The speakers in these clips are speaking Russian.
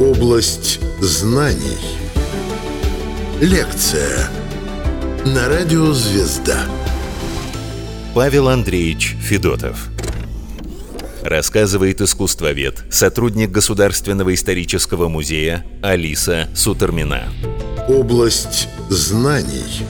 Область знаний. Лекция на радио «Звезда». Павел Андреевич Федотов Рассказывает искусствовед, сотрудник Государственного исторического музея Алиса Сутермина. Область знаний.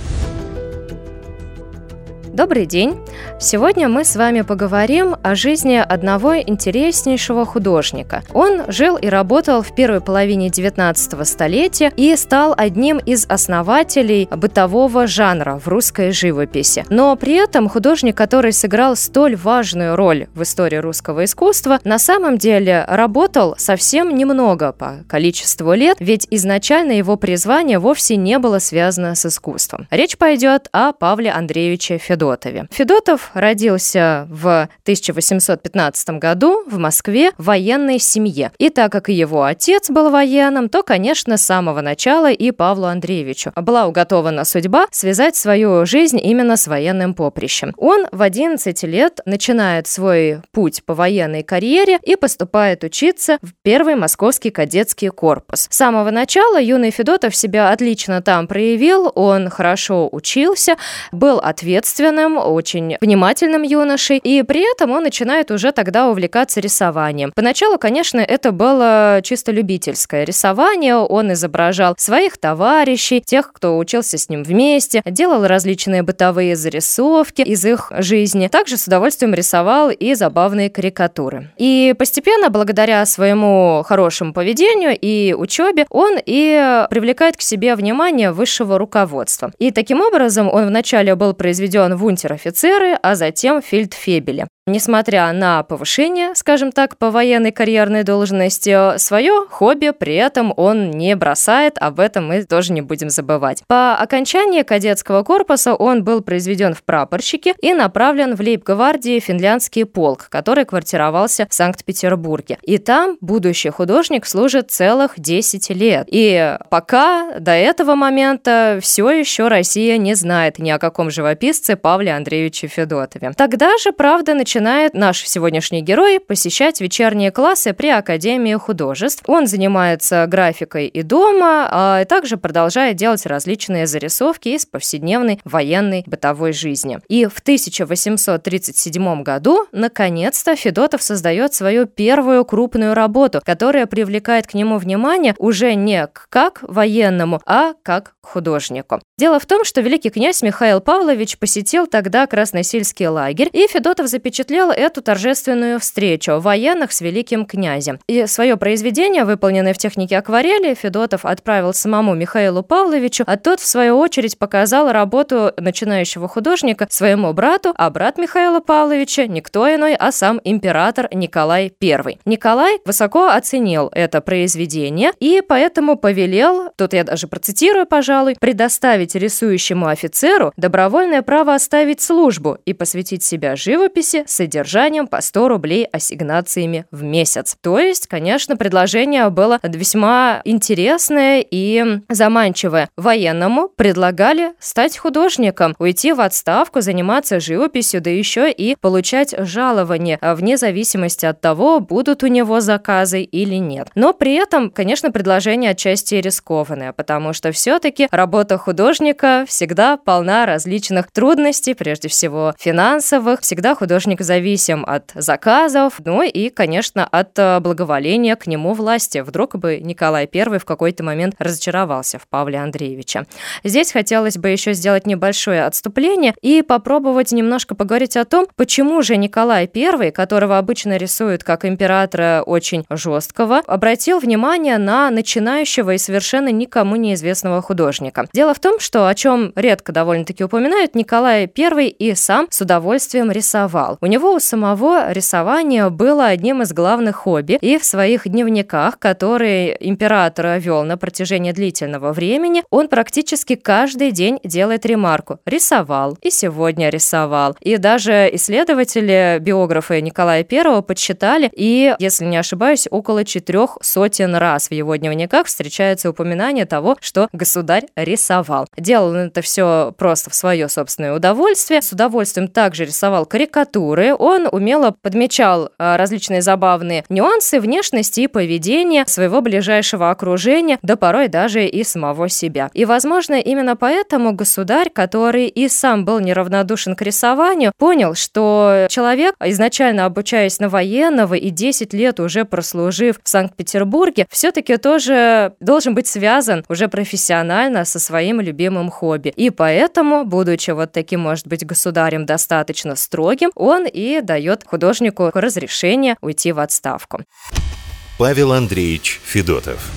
Добрый день! Сегодня мы с вами поговорим о жизни одного интереснейшего художника. Он жил и работал в первой половине 19 столетия и стал одним из основателей бытового жанра в русской живописи. Но при этом художник, который сыграл столь важную роль в истории русского искусства, на самом деле работал совсем немного по количеству лет, ведь изначально его призвание вовсе не было связано с искусством. Речь пойдет о Павле Андреевиче. Федотове. Федотов родился в 1815 году в Москве в военной семье. И так как его отец был военным, то, конечно, с самого начала и Павлу Андреевичу была уготована судьба связать свою жизнь именно с военным поприщем. Он в 11 лет начинает свой путь по военной карьере и поступает учиться в первый московский кадетский корпус. С самого начала юный Федотов себя отлично там проявил, он хорошо учился, был ответственным, ответственным, внимательным юношей, и при этом он начинает уже тогда увлекаться рисованием. Поначалу, конечно, это было чисто любительское рисование, он изображал своих товарищей, тех, кто учился с ним вместе, делал различные бытовые зарисовки из их жизни, также с удовольствием рисовал и забавные карикатуры. И постепенно, благодаря своему хорошему поведению и учебе, он и привлекает к себе внимание высшего руководства. И таким образом он вначале был произведен в унтер-офицеры, а затем фельдфебели. Несмотря на повышение, скажем так, по военной карьерной должности, свое хобби при этом он не бросает, об этом мы тоже не будем забывать. По окончании кадетского корпуса он был произведен в прапорщике и направлен в лейб-гвардии финляндский полк, который квартировался в Санкт-Петербурге. И там будущий художник служит целых 10 лет. И пока до этого момента все еще Россия не знает ни о каком живописце Павле Андреевиче Федотове. Тогда же, правда, начинает наш сегодняшний герой посещать вечерние классы при Академии художеств. Он занимается графикой и дома, а также продолжает делать различные зарисовки из повседневной военной бытовой жизни. И в 1837 году, наконец-то, Федотов создает свою первую крупную работу, которая привлекает к нему внимание уже не как военному, а как художнику. Дело в том, что великий князь Михаил Павлович посетил тогда Красносельский лагерь, и Федотов запечатлел эту торжественную встречу военных с великим князем. И свое произведение, выполненное в технике акварели, Федотов отправил самому Михаилу Павловичу, а тот, в свою очередь, показал работу начинающего художника своему брату, а брат Михаила Павловича никто иной, а сам император Николай I. Николай высоко оценил это произведение и поэтому повелел, тут я даже процитирую, пожалуй, предоставить рисующему офицеру добровольное право оставить службу и посвятить себя живописи содержанием по 100 рублей ассигнациями в месяц. То есть, конечно, предложение было весьма интересное и заманчивое. Военному предлагали стать художником, уйти в отставку, заниматься живописью, да еще и получать жалование вне зависимости от того, будут у него заказы или нет. Но при этом, конечно, предложение отчасти рискованное, потому что все-таки работа художника всегда полна различных трудностей, прежде всего финансовых. Всегда художник зависим от заказов, ну и, конечно, от э, благоволения к нему власти. Вдруг бы Николай I в какой-то момент разочаровался в Павле Андреевиче. Здесь хотелось бы еще сделать небольшое отступление и попробовать немножко поговорить о том, почему же Николай I, которого обычно рисуют как императора очень жесткого, обратил внимание на начинающего и совершенно никому неизвестного художника. Дело в том, что о чем редко довольно-таки упоминают, Николай I и сам с удовольствием рисовал. У него у самого рисование было одним из главных хобби, и в своих дневниках, которые император вел на протяжении длительного времени, он практически каждый день делает ремарку «рисовал» и «сегодня рисовал». И даже исследователи, биографы Николая I подсчитали, и, если не ошибаюсь, около четырех сотен раз в его дневниках встречается упоминание того, что государь рисовал. Делал он это все просто в свое собственное удовольствие. С удовольствием также рисовал карикатуры. Он умело подмечал а, различные забавные нюансы внешности и поведения своего ближайшего окружения, да порой даже и самого себя. И, возможно, именно поэтому государь, который и сам был неравнодушен к рисованию, понял, что человек, изначально обучаясь на военного и 10 лет уже прослужив в Санкт-Петербурге, все-таки тоже должен быть связан уже профессионально со своим любимым хобби. И поэтому, будучи вот таким, может быть, государем достаточно строгим, он и дает художнику разрешение уйти в отставку. Павел Андреевич Федотов.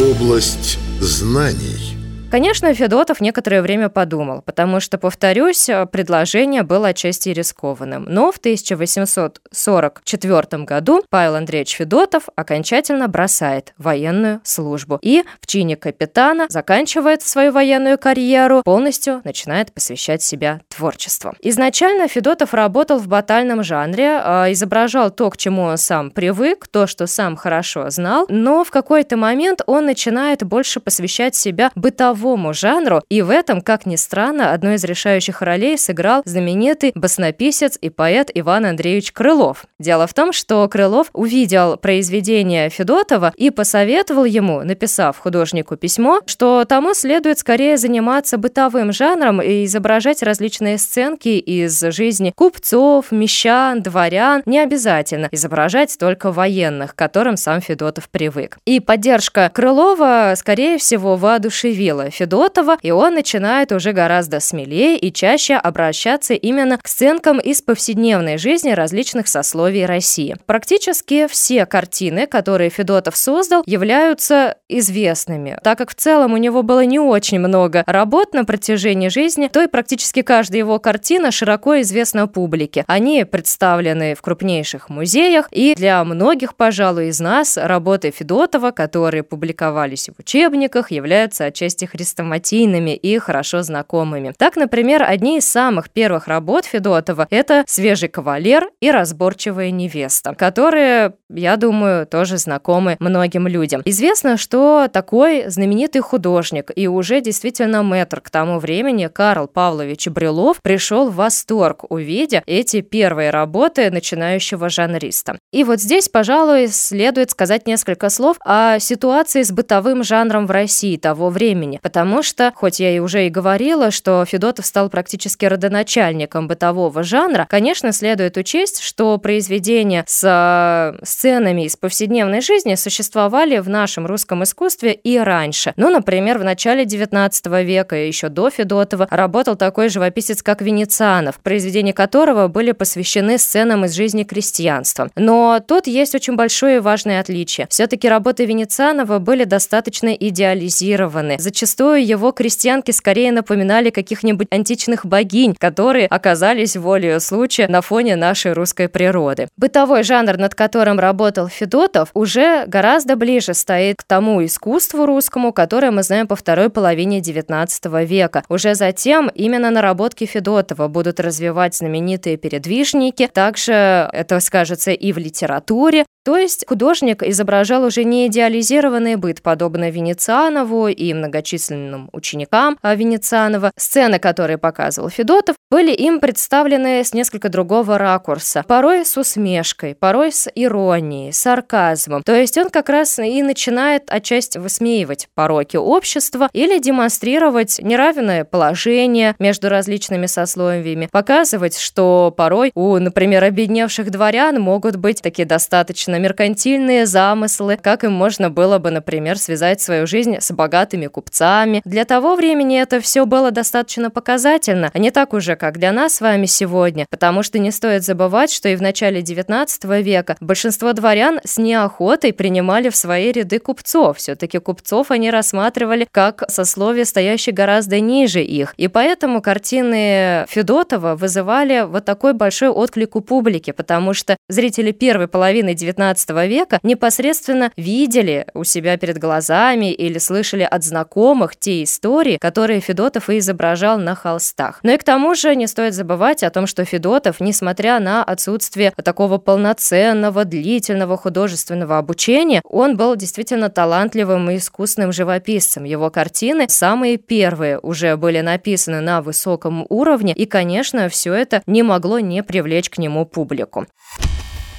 Область знаний. Конечно, Федотов некоторое время подумал, потому что, повторюсь, предложение было отчасти рискованным. Но в 1844 году Павел Андреевич Федотов окончательно бросает военную службу и в чине капитана заканчивает свою военную карьеру, полностью начинает посвящать себя творчеству. Изначально Федотов работал в батальном жанре, а, изображал то, к чему он сам привык, то, что сам хорошо знал, но в какой-то момент он начинает больше посвящать себя бытовому мировому жанру, и в этом, как ни странно, одной из решающих ролей сыграл знаменитый баснописец и поэт Иван Андреевич Крылов. Дело в том, что Крылов увидел произведение Федотова и посоветовал ему, написав художнику письмо, что тому следует скорее заниматься бытовым жанром и изображать различные сценки из жизни купцов, мещан, дворян, не обязательно изображать только военных, к которым сам Федотов привык. И поддержка Крылова, скорее всего, воодушевила Федотова, и он начинает уже гораздо смелее и чаще обращаться именно к сценкам из повседневной жизни различных сословий России. Практически все картины, которые Федотов создал, являются известными. Так как в целом у него было не очень много работ на протяжении жизни, то и практически каждая его картина широко известна публике. Они представлены в крупнейших музеях, и для многих, пожалуй, из нас работы Федотова, которые публиковались в учебниках, являются отчасти хрестоматийными и хорошо знакомыми. Так, например, одни из самых первых работ Федотова – это «Свежий кавалер» и «Разборчивая невеста», которые, я думаю, тоже знакомы многим людям. Известно, что такой знаменитый художник и уже действительно мэтр к тому времени Карл Павлович Брюлов пришел в восторг, увидя эти первые работы начинающего жанриста. И вот здесь, пожалуй, следует сказать несколько слов о ситуации с бытовым жанром в России того времени, потому что, хоть я и уже и говорила, что Федотов стал практически родоначальником бытового жанра, конечно, следует учесть, что произведения с э, сценами из повседневной жизни существовали в нашем русском искусстве и раньше. Ну, например, в начале XIX века, еще до Федотова, работал такой живописец, как Венецианов, произведения которого были посвящены сценам из жизни крестьянства. Но тут есть очень большое и важное отличие. Все-таки работы Венецианова были достаточно идеализированы. Зачастую Зачастую его крестьянки скорее напоминали каких-нибудь античных богинь, которые оказались волею случая на фоне нашей русской природы. Бытовой жанр, над которым работал Федотов, уже гораздо ближе стоит к тому искусству русскому, которое мы знаем по второй половине XIX века. Уже затем именно наработки Федотова будут развивать знаменитые передвижники. Также это скажется и в литературе. То есть художник изображал уже не идеализированный быт, подобно Венецианову и многочисленным ученикам Венецианова. Сцены, которые показывал Федотов, были им представлены с несколько другого ракурса. Порой с усмешкой, порой с иронией, сарказмом. То есть он как раз и начинает отчасти высмеивать пороки общества или демонстрировать неравное положение между различными сословиями, показывать, что порой у, например, обедневших дворян могут быть такие достаточно на меркантильные замыслы, как им можно было бы, например, связать свою жизнь с богатыми купцами. Для того времени это все было достаточно показательно, а не так уже, как для нас с вами сегодня, потому что не стоит забывать, что и в начале XIX века большинство дворян с неохотой принимали в свои ряды купцов. Все-таки купцов они рассматривали как сословие, стоящее гораздо ниже их. И поэтому картины Федотова вызывали вот такой большой отклик у публики, потому что зрители первой половины XIX XIX века непосредственно видели у себя перед глазами или слышали от знакомых те истории, которые Федотов и изображал на холстах. Но и к тому же не стоит забывать о том, что Федотов, несмотря на отсутствие такого полноценного, длительного художественного обучения, он был действительно талантливым и искусным живописцем. Его картины, самые первые, уже были написаны на высоком уровне, и, конечно, все это не могло не привлечь к нему публику.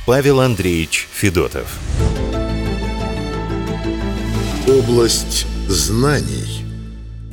Павел Андреевич Федотов. Область знаний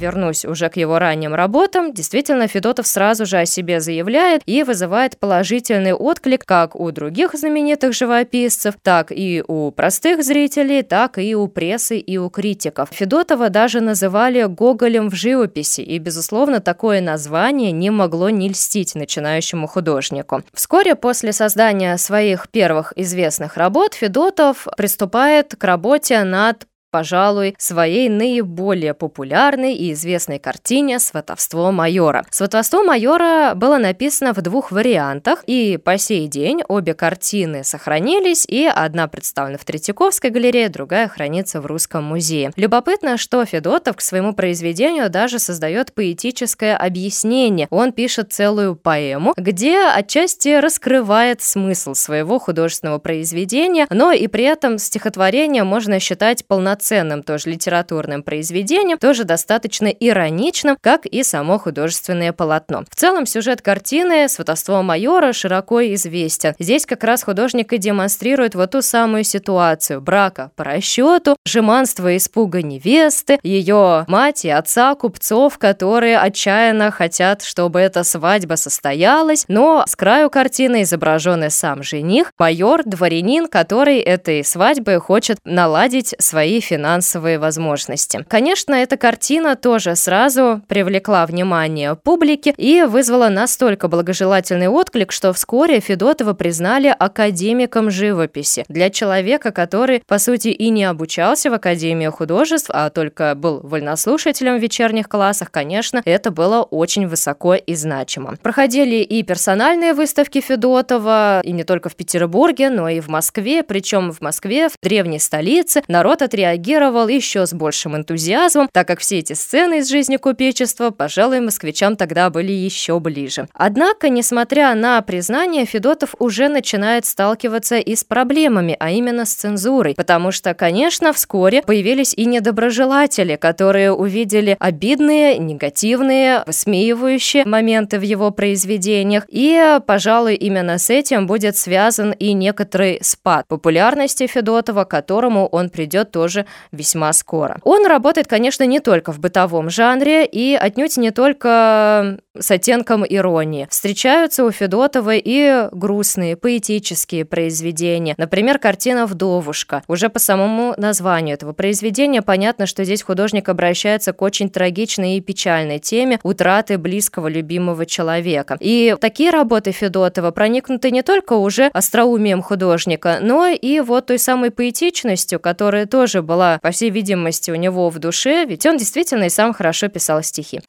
вернусь уже к его ранним работам, действительно Федотов сразу же о себе заявляет и вызывает положительный отклик как у других знаменитых живописцев, так и у простых зрителей, так и у прессы и у критиков. Федотова даже называли Гоголем в живописи, и, безусловно, такое название не могло не льстить начинающему художнику. Вскоре после создания своих первых известных работ Федотов приступает к работе над пожалуй, своей наиболее популярной и известной картине «Сватовство майора». «Сватовство майора» было написано в двух вариантах, и по сей день обе картины сохранились, и одна представлена в Третьяковской галерее, другая хранится в Русском музее. Любопытно, что Федотов к своему произведению даже создает поэтическое объяснение. Он пишет целую поэму, где отчасти раскрывает смысл своего художественного произведения, но и при этом стихотворение можно считать полноценным полноценным тоже литературным произведением, тоже достаточно ироничным, как и само художественное полотно. В целом сюжет картины «Сватовство майора» широко известен. Здесь как раз художник и демонстрирует вот ту самую ситуацию брака по расчету, жеманство и испуга невесты, ее мать и отца купцов, которые отчаянно хотят, чтобы эта свадьба состоялась, но с краю картины изображен и сам жених, майор, дворянин, который этой свадьбой хочет наладить свои финансовые финансовые возможности. Конечно, эта картина тоже сразу привлекла внимание публики и вызвала настолько благожелательный отклик, что вскоре Федотова признали академиком живописи. Для человека, который, по сути, и не обучался в Академии художеств, а только был вольнослушателем в вечерних классах, конечно, это было очень высоко и значимо. Проходили и персональные выставки Федотова, и не только в Петербурге, но и в Москве, причем в Москве, в древней столице, народ отреагировал отреагировал еще с большим энтузиазмом, так как все эти сцены из жизни купечества, пожалуй, москвичам тогда были еще ближе. Однако, несмотря на признание, Федотов уже начинает сталкиваться и с проблемами, а именно с цензурой, потому что, конечно, вскоре появились и недоброжелатели, которые увидели обидные, негативные, высмеивающие моменты в его произведениях, и, пожалуй, именно с этим будет связан и некоторый спад популярности Федотова, к которому он придет тоже весьма скоро. Он работает, конечно, не только в бытовом жанре и отнюдь не только с оттенком иронии. Встречаются у Федотова и грустные, поэтические произведения. Например, картина «Вдовушка». Уже по самому названию этого произведения понятно, что здесь художник обращается к очень трагичной и печальной теме утраты близкого любимого человека. И такие работы Федотова проникнуты не только уже остроумием художника, но и вот той самой поэтичностью, которая тоже была, по всей видимости, у него в душе, ведь он действительно и сам хорошо писал стихи.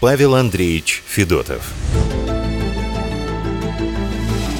Павел Андреевич Федотов.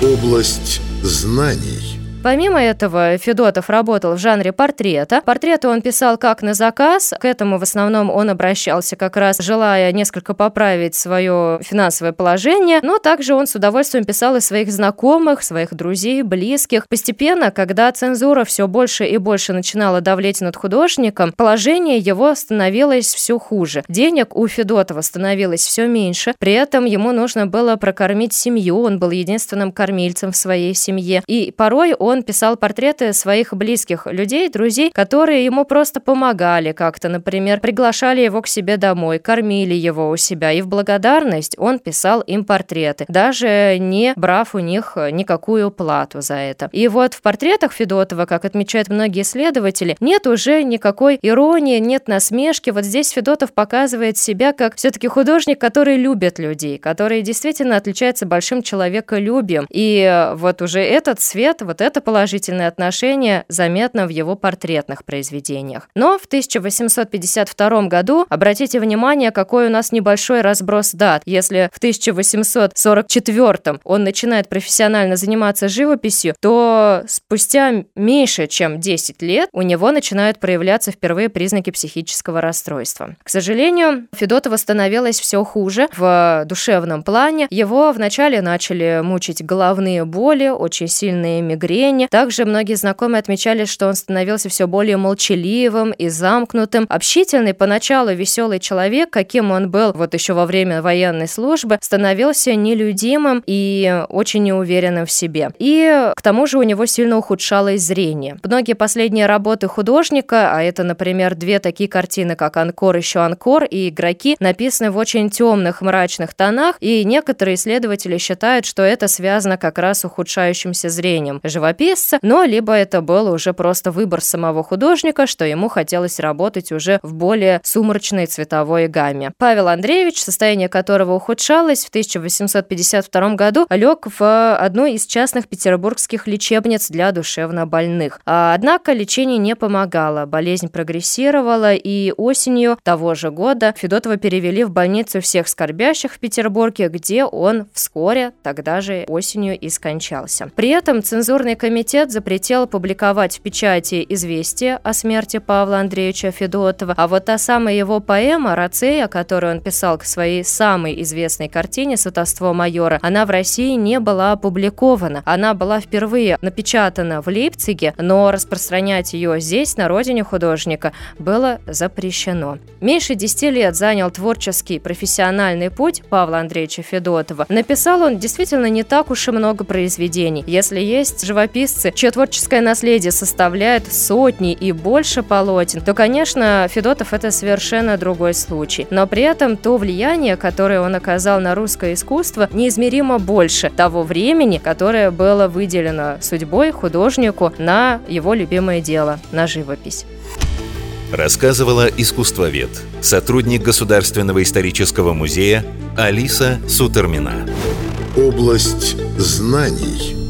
Область знаний. Помимо этого, Федотов работал в жанре портрета. Портреты он писал как на заказ. К этому в основном он обращался как раз, желая несколько поправить свое финансовое положение. Но также он с удовольствием писал и своих знакомых, своих друзей, близких. Постепенно, когда цензура все больше и больше начинала давлеть над художником, положение его становилось все хуже. Денег у Федотова становилось все меньше. При этом ему нужно было прокормить семью. Он был единственным кормильцем в своей семье. И порой он он писал портреты своих близких людей, друзей, которые ему просто помогали как-то, например, приглашали его к себе домой, кормили его у себя, и в благодарность он писал им портреты, даже не брав у них никакую плату за это. И вот в портретах Федотова, как отмечают многие исследователи, нет уже никакой иронии, нет насмешки. Вот здесь Федотов показывает себя как все-таки художник, который любит людей, который действительно отличается большим человеколюбием. И вот уже этот цвет, вот это положительное отношение заметно в его портретных произведениях. Но в 1852 году, обратите внимание, какой у нас небольшой разброс дат. Если в 1844 он начинает профессионально заниматься живописью, то спустя меньше, чем 10 лет у него начинают проявляться впервые признаки психического расстройства. К сожалению, Федотова становилось все хуже в душевном плане. Его вначале начали мучить головные боли, очень сильные мигрени. Также многие знакомые отмечали, что он становился все более молчаливым и замкнутым. Общительный, поначалу веселый человек, каким он был вот еще во время военной службы, становился нелюдимым и очень неуверенным в себе. И к тому же у него сильно ухудшалось зрение. Многие последние работы художника, а это, например, две такие картины, как «Анкор», еще «Анкор» и «Игроки», написаны в очень темных, мрачных тонах, и некоторые исследователи считают, что это связано как раз с ухудшающимся зрением живописца, но либо это был уже просто выбор самого художника, что ему хотелось работать уже в более сумрачной цветовой гамме. Павел Андреевич, состояние которого ухудшалось, в 1852 году лег в одну из частных петербургских лечебниц для душевнобольных. А, однако лечение не помогало, болезнь прогрессировала, и осенью того же года Федотова перевели в больницу всех скорбящих в Петербурге, где он вскоре, тогда же осенью и скончался. При этом цензурный комитет запретил публиковать в печати известие о смерти Павла Андреевича Федотова, а вот та самая его поэма «Рацея», которую он писал к своей самой известной картине «Сватовство майора», она в России не была опубликована. Она была впервые напечатана в Лейпциге, но распространять ее здесь, на родине художника, было запрещено. Меньше 10 лет занял творческий профессиональный путь Павла Андреевича Федотова. Написал он действительно не так уж и много произведений. Если есть живописцы, чье творческое наследие составляет сотни и больше полотен, то, конечно, Федотов это совершенно другой случай. Но при этом то влияние, которое он оказал на русское искусство, неизмеримо больше того времени, которое было выделено судьбой художнику на его любимое дело, на живопись. Рассказывала искусствовед, сотрудник Государственного исторического музея Алиса Сутермина. Область знаний –